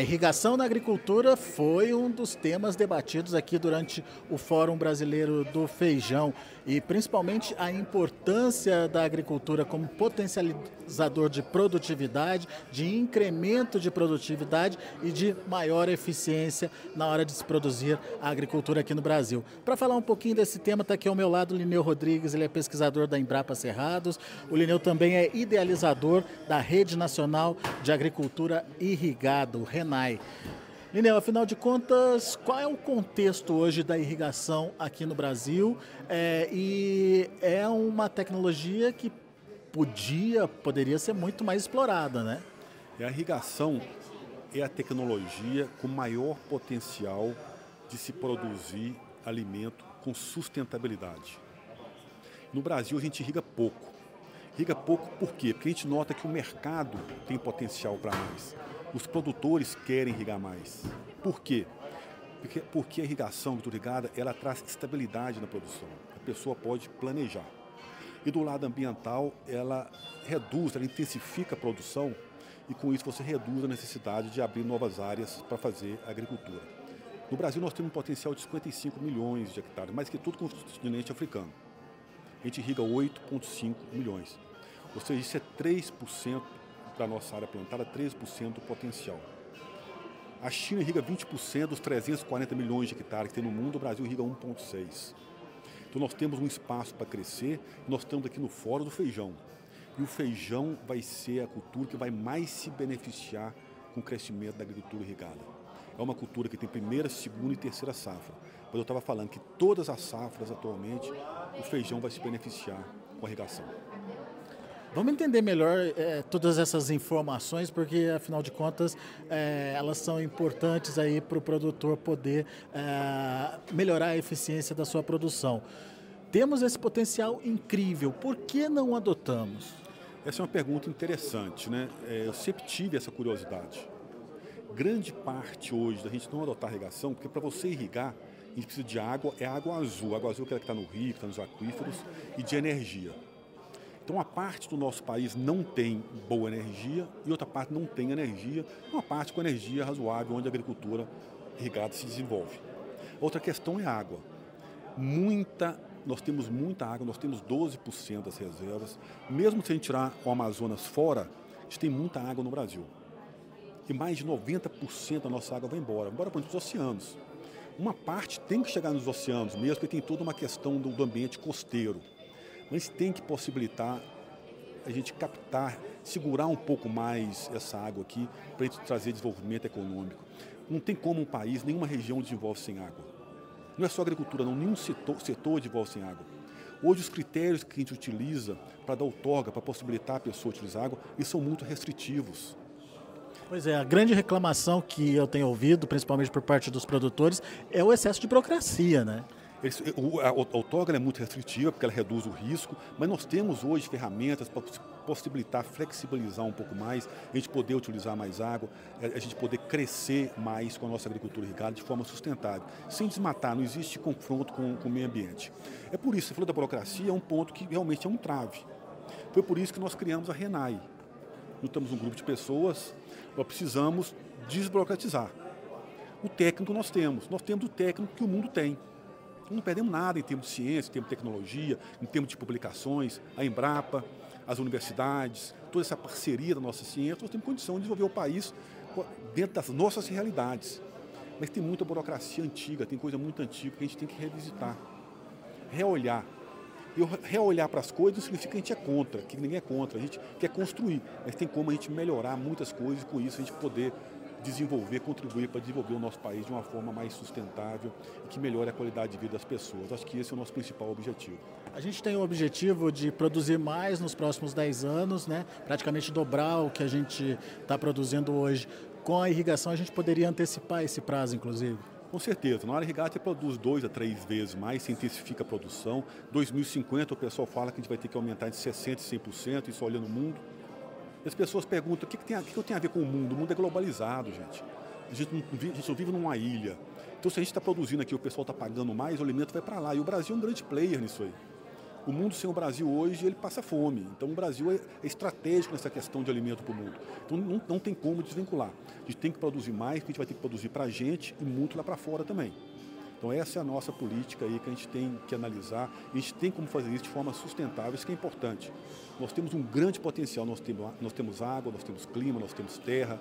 A irrigação na agricultura foi um dos temas debatidos aqui durante o Fórum Brasileiro do Feijão e principalmente a importância da agricultura como potencializador de produtividade, de incremento de produtividade e de maior eficiência na hora de se produzir a agricultura aqui no Brasil. Para falar um pouquinho desse tema, está aqui ao meu lado o Lineu Rodrigues, ele é pesquisador da Embrapa Cerrados. O Lineu também é idealizador da Rede Nacional de Agricultura Irrigada, o RENAI. Lineu, afinal de contas, qual é o contexto hoje da irrigação aqui no Brasil? É, e é uma tecnologia que podia, poderia ser muito mais explorada, né? a irrigação é a tecnologia com maior potencial de se produzir alimento com sustentabilidade. No Brasil a gente irriga pouco. Irriga pouco por quê? Porque a gente nota que o mercado tem potencial para mais os produtores querem irrigar mais. Por quê? Porque, porque a irrigação irrigada ela traz estabilidade na produção. A pessoa pode planejar. E do lado ambiental, ela reduz, ela intensifica a produção e com isso você reduz a necessidade de abrir novas áreas para fazer agricultura. No Brasil nós temos um potencial de 55 milhões de hectares, mais que tudo com o continente africano. A gente irriga 8,5 milhões. Ou seja, isso é 3% da nossa área plantada 13% do potencial. A China irriga 20% dos 340 milhões de hectares que tem no mundo, o Brasil irriga 1,6%. Então nós temos um espaço para crescer, nós estamos aqui no Fórum do Feijão. E o feijão vai ser a cultura que vai mais se beneficiar com o crescimento da agricultura irrigada. É uma cultura que tem primeira, segunda e terceira safra. Mas eu estava falando que todas as safras atualmente, o feijão vai se beneficiar com a irrigação. Vamos entender melhor é, todas essas informações, porque afinal de contas é, elas são importantes aí para o produtor poder é, melhorar a eficiência da sua produção. Temos esse potencial incrível, por que não adotamos? Essa é uma pergunta interessante, né? eu sempre tive essa curiosidade. Grande parte hoje da gente não adotar irrigação, porque para você irrigar, a gente precisa de água, é água azul. Água azul é aquela que está no rio, que está nos aquíferos, e de energia. Então, uma parte do nosso país não tem boa energia e outra parte não tem energia, uma parte com energia razoável, onde a agricultura irrigada se desenvolve. Outra questão é água. Muita, nós temos muita água, nós temos 12% das reservas. Mesmo se a gente tirar o Amazonas fora, a gente tem muita água no Brasil. E mais de 90% da nossa água vai embora, embora para os oceanos. Uma parte tem que chegar nos oceanos mesmo, porque tem toda uma questão do, do ambiente costeiro mas tem que possibilitar a gente captar, segurar um pouco mais essa água aqui para a gente trazer desenvolvimento econômico. Não tem como um país, nenhuma região desenvolve sem água. Não é só agricultura, não, nenhum setor, setor desenvolve sem água. Hoje os critérios que a gente utiliza para dar outorga, para possibilitar a pessoa utilizar água, eles são muito restritivos. Pois é, a grande reclamação que eu tenho ouvido, principalmente por parte dos produtores, é o excesso de burocracia, né? A autógrafo é muito restritiva, porque ela reduz o risco, mas nós temos hoje ferramentas para possibilitar flexibilizar um pouco mais, a gente poder utilizar mais água, a gente poder crescer mais com a nossa agricultura irrigada de forma sustentável, sem desmatar, não existe confronto com, com o meio ambiente. É por isso, você falou da burocracia, é um ponto que realmente é um trave. Foi por isso que nós criamos a RENAI. Nós temos um grupo de pessoas, nós precisamos desburocratizar. O técnico nós temos, nós temos o técnico que o mundo tem não perdemos nada em termos de ciência, em termos de tecnologia, em termos de publicações, a Embrapa, as universidades, toda essa parceria da nossa ciência, nós temos condição de desenvolver o país dentro das nossas realidades. Mas tem muita burocracia antiga, tem coisa muito antiga que a gente tem que revisitar, reolhar. E reolhar para as coisas não significa que a gente é contra, que ninguém é contra, a gente quer construir, mas tem como a gente melhorar muitas coisas e com isso a gente poder desenvolver, contribuir para desenvolver o nosso país de uma forma mais sustentável e que melhore a qualidade de vida das pessoas. Acho que esse é o nosso principal objetivo. A gente tem o objetivo de produzir mais nos próximos 10 anos, né? praticamente dobrar o que a gente está produzindo hoje. Com a irrigação, a gente poderia antecipar esse prazo, inclusive? Com certeza. Na área irrigada, você produz dois a três vezes mais, se intensifica a produção. 2050, o pessoal fala que a gente vai ter que aumentar de 60% e 100%, isso olhando o mundo. As pessoas perguntam o que, que, tem, o que, que tem a ver com o mundo? O mundo é globalizado, gente. A gente, não, a gente vive numa ilha. Então, se a gente está produzindo aqui, o pessoal está pagando mais, o alimento vai para lá. E o Brasil é um grande player nisso aí. O mundo sem o Brasil hoje, ele passa fome. Então o Brasil é, é estratégico nessa questão de alimento para o mundo. Então não, não tem como desvincular. A gente tem que produzir mais, a gente vai ter que produzir para a gente e muito lá para fora também. Então essa é a nossa política aí que a gente tem que analisar. A gente tem como fazer isso de forma sustentável, isso que é importante. Nós temos um grande potencial, nós temos, nós temos água, nós temos clima, nós temos terra.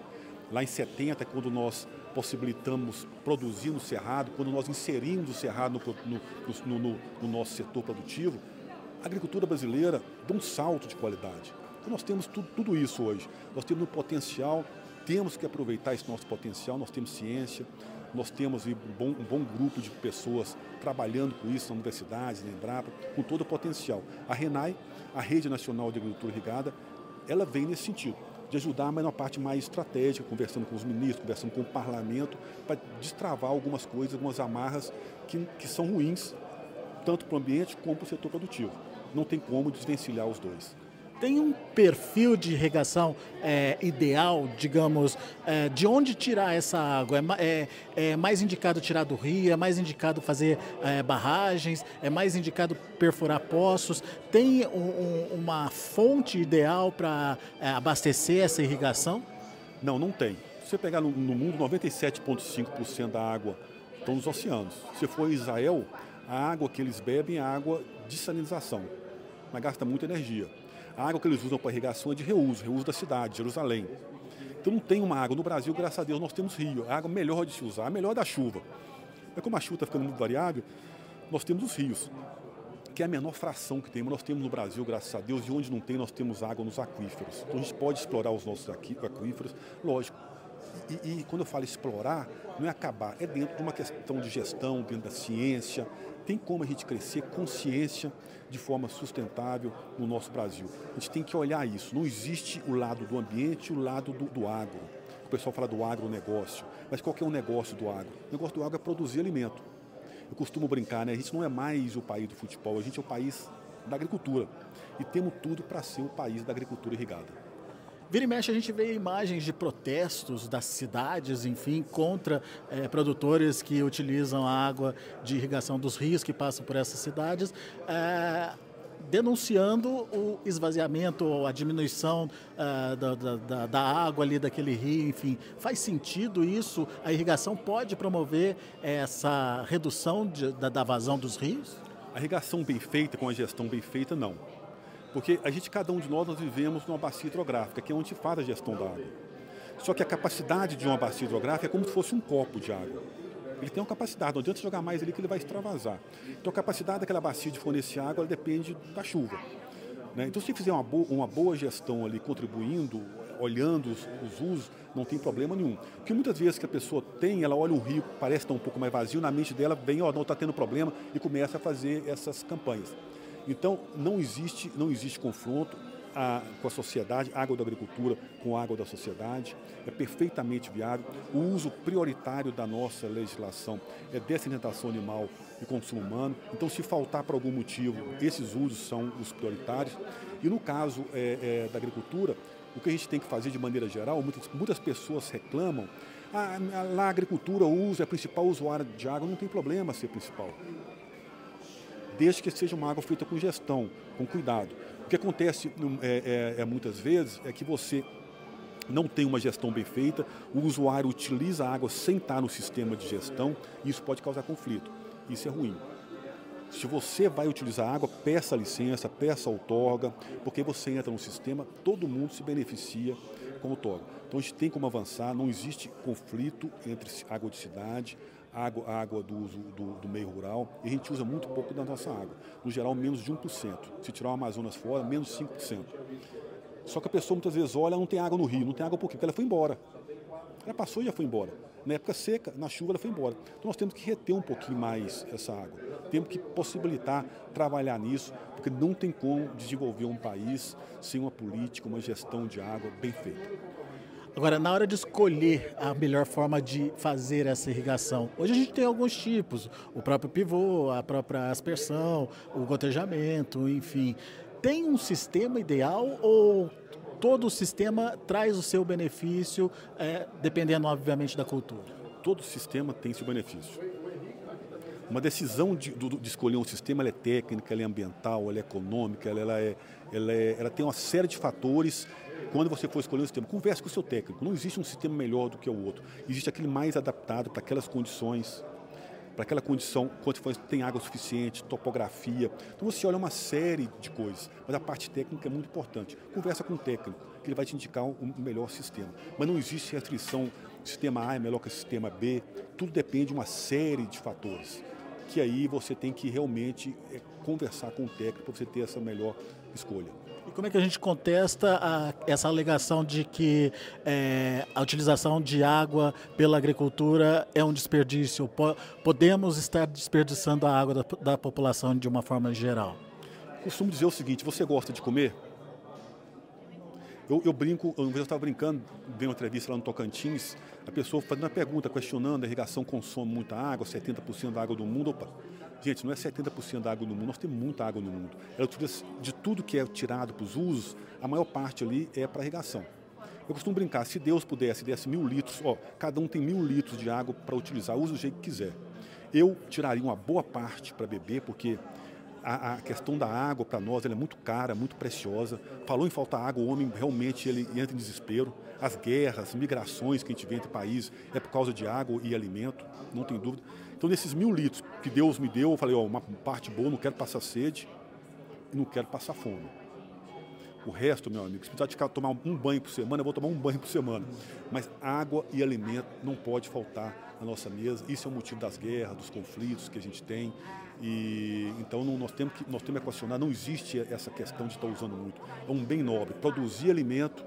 Lá em 70, quando nós possibilitamos produzir no Cerrado, quando nós inserimos o Cerrado no, no, no, no nosso setor produtivo, a agricultura brasileira deu um salto de qualidade. Então nós temos tudo, tudo isso hoje. Nós temos um potencial, temos que aproveitar esse nosso potencial, nós temos ciência, nós temos um bom, um bom grupo de pessoas trabalhando com isso na universidade, na Embrapa, com todo o potencial. A RENAI, a Rede Nacional de Agricultura Irrigada, ela vem nesse sentido, de ajudar, mas na parte mais estratégica, conversando com os ministros, conversando com o parlamento, para destravar algumas coisas, algumas amarras que, que são ruins, tanto para o ambiente como para o setor produtivo. Não tem como desvencilhar os dois tem um perfil de irrigação é, ideal, digamos, é, de onde tirar essa água? É, é, é, mais indicado tirar do rio? É mais indicado fazer é, barragens? É mais indicado perfurar poços? Tem um, um, uma fonte ideal para é, abastecer essa irrigação? Não, não tem. Se você pegar no, no mundo, 97,5% da água estão nos oceanos. Se for Israel, a água que eles bebem é água de salinização, mas gasta muita energia. A água que eles usam para irrigação é de reuso, reuso da cidade, Jerusalém. Então não tem uma água. No Brasil, graças a Deus, nós temos rio. A água melhor de se usar, a melhor da chuva. Mas como a chuva está ficando muito variável, nós temos os rios, que é a menor fração que temos. Nós temos no Brasil, graças a Deus, e onde não tem, nós temos água nos aquíferos. Então a gente pode explorar os nossos aquíferos, lógico. E, e, quando eu falo explorar, não é acabar, é dentro de uma questão de gestão, dentro da ciência, tem como a gente crescer consciência de forma sustentável no nosso Brasil. A gente tem que olhar isso. Não existe o lado do ambiente e o lado do, do agro. O pessoal fala do agronegócio, mas qual que é o negócio do agro? O negócio do agro é produzir alimento. Eu costumo brincar, né? A gente não é mais o país do futebol, a gente é o país da agricultura. E temos tudo para ser o país da agricultura irrigada. Vira e mexe a gente vê imagens de protestos das cidades, enfim, contra é, produtores que utilizam a água de irrigação dos rios que passam por essas cidades. É, denunciando o esvaziamento, a diminuição uh, da, da, da, água ali daquele rio, enfim. Faz sentido isso? A irrigação pode promover essa redução de, da, da vazão dos rios? A irrigação bem feita, com a gestão bem feita, não. Porque a gente, cada um de nós, nós vivemos numa bacia hidrográfica, que é onde faz a gestão da água. Só que a capacidade de uma bacia hidrográfica é como se fosse um copo de água. Ele tem uma capacidade, não adianta jogar mais ali que ele vai extravasar. Então a capacidade daquela bacia de fornecer água depende da chuva. Né? Então se fizer uma boa, uma boa gestão ali, contribuindo, olhando os, os, usos, não tem problema nenhum. Porque muitas vezes que a pessoa tem, ela olha um rio, parece estar um pouco mais vazio, na mente dela vem, ó, oh, não está tendo problema, e começa a fazer essas campanhas. Então, não existe, não existe confronto a, com a sociedade, água da agricultura com água da sociedade, é perfeitamente viável. O uso prioritário da nossa legislação é dessedentação animal e consumo humano. Então, se faltar por algum motivo, esses usos são os prioritários. E no caso é, é, da agricultura, o que a gente tem que fazer de maneira geral, muitas, muitas pessoas reclamam, ah, lá a agricultura usa, é a principal usuária de água, não tem problema ser principal desde que seja uma água feita com gestão, com cuidado. O que acontece hum, é, é, é muitas vezes é que você não tem uma gestão bem feita, o usuário utiliza a água sem estar no sistema de gestão e isso pode causar conflito. Isso é ruim. Se você vai utilizar água, peça licença, peça outorga, porque você entra no sistema, todo mundo se beneficia com outorga. Então a gente tem como avançar, não existe conflito entre água de cidade, água, água do uso do, do, meio rural, e a gente usa muito pouco da nossa água. No geral, menos de 1%. Se tirar o Amazonas fora, menos 5%. Só que a pessoa muitas vezes olha, não tem água no rio. Não tem água por quê? Porque ela foi embora. Ela passou e já foi embora. Na época seca, na chuva, ela foi embora. Então nós temos que reter um pouquinho mais essa água. Temos que possibilitar trabalhar nisso, porque não tem como desenvolver um país sem uma política, uma gestão de água bem feita. Agora, na hora de escolher a melhor forma de fazer essa irrigação, hoje a gente tem alguns tipos, o próprio pivô, a própria aspersão, o gotejamento, enfim. Tem um sistema ideal ou todo o sistema traz o seu benefício, é, dependendo, obviamente, da cultura? Todo sistema tem seu benefício. Uma decisão de, de, escolher um sistema é técnica, é ambiental, é econômica, ela, é, ela, é, ela tem uma série de fatores quando você for escolher um sistema. Converse com o seu técnico. Não existe um sistema melhor do que o outro. Existe aquele mais adaptado para aquelas condições para aquela condição, quando tem água suficiente, topografia. Então você olha uma série de coisas, mas a parte técnica é muito importante. Conversa com o técnico, que ele vai te indicar o um melhor sistema. Mas não existe restrição, sistema A é melhor que sistema B, tudo depende de uma série de fatores. Que aí você tem que realmente é, conversar com o técnico para você ter essa melhor escolha. E como é que a gente contesta a, essa alegação de que é, a utilização de água pela agricultura é um desperdício? Po podemos estar desperdiçando a água da, da população de uma forma geral? Costumo dizer o seguinte: você gosta de comer? Eu, eu brinco, uma vez eu estava brincando, dei uma entrevista lá no Tocantins, a pessoa fazendo uma pergunta, questionando, a irrigação consome muita água, 70% da água do mundo. Opa, gente, não é 70% da água do mundo, nós temos muita água no mundo. De tudo que é tirado para os usos, a maior parte ali é para irrigação. Eu costumo brincar, se Deus pudesse, desse mil litros, ó, cada um tem mil litros de água para utilizar, usa do jeito que quiser. Eu tiraria uma boa parte para beber, porque a, a questão da água para nós é muito cara, muito preciosa. Falou em falta água, o homem realmente ele entra em desespero. As guerras, migrações que a gente vê entre países é por causa de água e alimento, não tem dúvida. Então, nesses mil litros que Deus me deu, eu falei, ó, uma parte boa, não quero passar sede não quero passar fome. O resto, meu amigo, se precisar de tomar um banho por semana, eu vou tomar um banho por semana. Mas água e alimento não pode faltar na nossa mesa. Isso é o motivo das guerras, dos conflitos que a gente tem. E então não, nós temos que nós temos que equacionar. Não existe essa questão de estar usando muito. É um bem nobre. Produzir alimento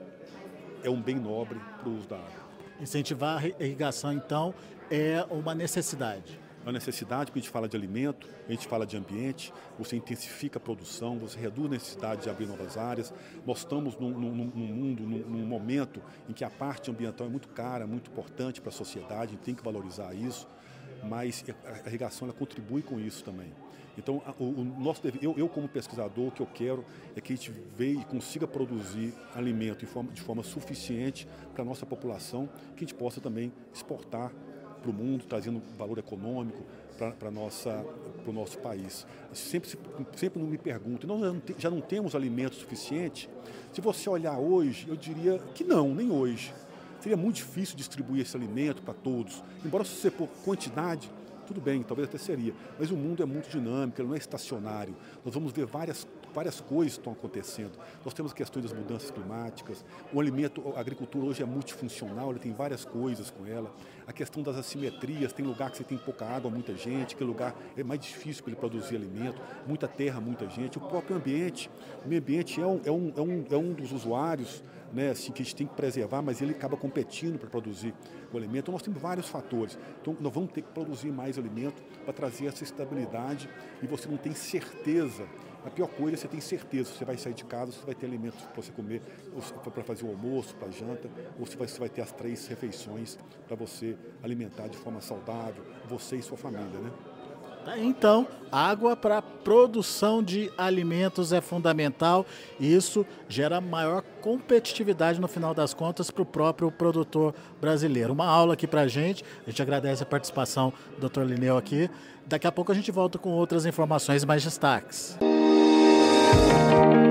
é um bem nobre para o uso da água. Incentivar a irrigação, então, é uma necessidade uma necessidade, porque a gente fala de alimento, a gente fala de ambiente, você intensifica a produção, você reduz a necessidade de abrir novas áreas. Nós estamos num, num, num mundo, num, num, momento em que a parte ambiental é muito cara, muito importante para a sociedade, a gente tem que valorizar isso, mas a irrigação ela contribui com isso também. Então, o, o nosso, eu, eu, como pesquisador, o que eu quero é que a gente veja e consiga produzir alimento forma, de forma suficiente para a nossa população, que a gente possa também exportar para o mundo, trazendo valor econômico para o nosso país. Sempre, sempre não me pergunto, nós já não, já não temos alimento suficiente? Se você olhar hoje, eu diria que não, nem hoje. Seria muito difícil distribuir esse alimento para todos. Embora se você for quantidade, tudo bem, talvez até seria. Mas o mundo é muito dinâmico, ele não é estacionário. Nós vamos ver várias várias coisas estão acontecendo. Nós temos questões das mudanças climáticas, o alimento, a agricultura hoje é multifuncional, ela tem várias coisas com ela. A questão das assimetrias, tem lugar que você tem pouca água, muita gente, que lugar é mais difícil para ele produzir alimento, muita terra, muita gente. O próprio ambiente, o meio ambiente é um, é um, é um, é um dos usuários né, assim, que a gente tem que preservar, mas ele acaba competindo para produzir o alimento. Então, nós temos vários fatores. Então, nós vamos ter que produzir mais alimento para trazer essa estabilidade e você não tem certeza a pior coisa é você tem certeza, você vai sair de casa, você vai ter alimentos para você comer, para fazer o almoço, para a janta, ou você vai, você vai ter as três refeições para você alimentar de forma saudável, você e sua família, né? Tá então, água para produção de alimentos é fundamental isso gera maior competitividade no final das contas para o próprio produtor brasileiro. Uma aula aqui para a gente, a gente agradece a participação do Dr. Lineu aqui. Daqui a pouco a gente volta com outras informações mais destaques. Thank you.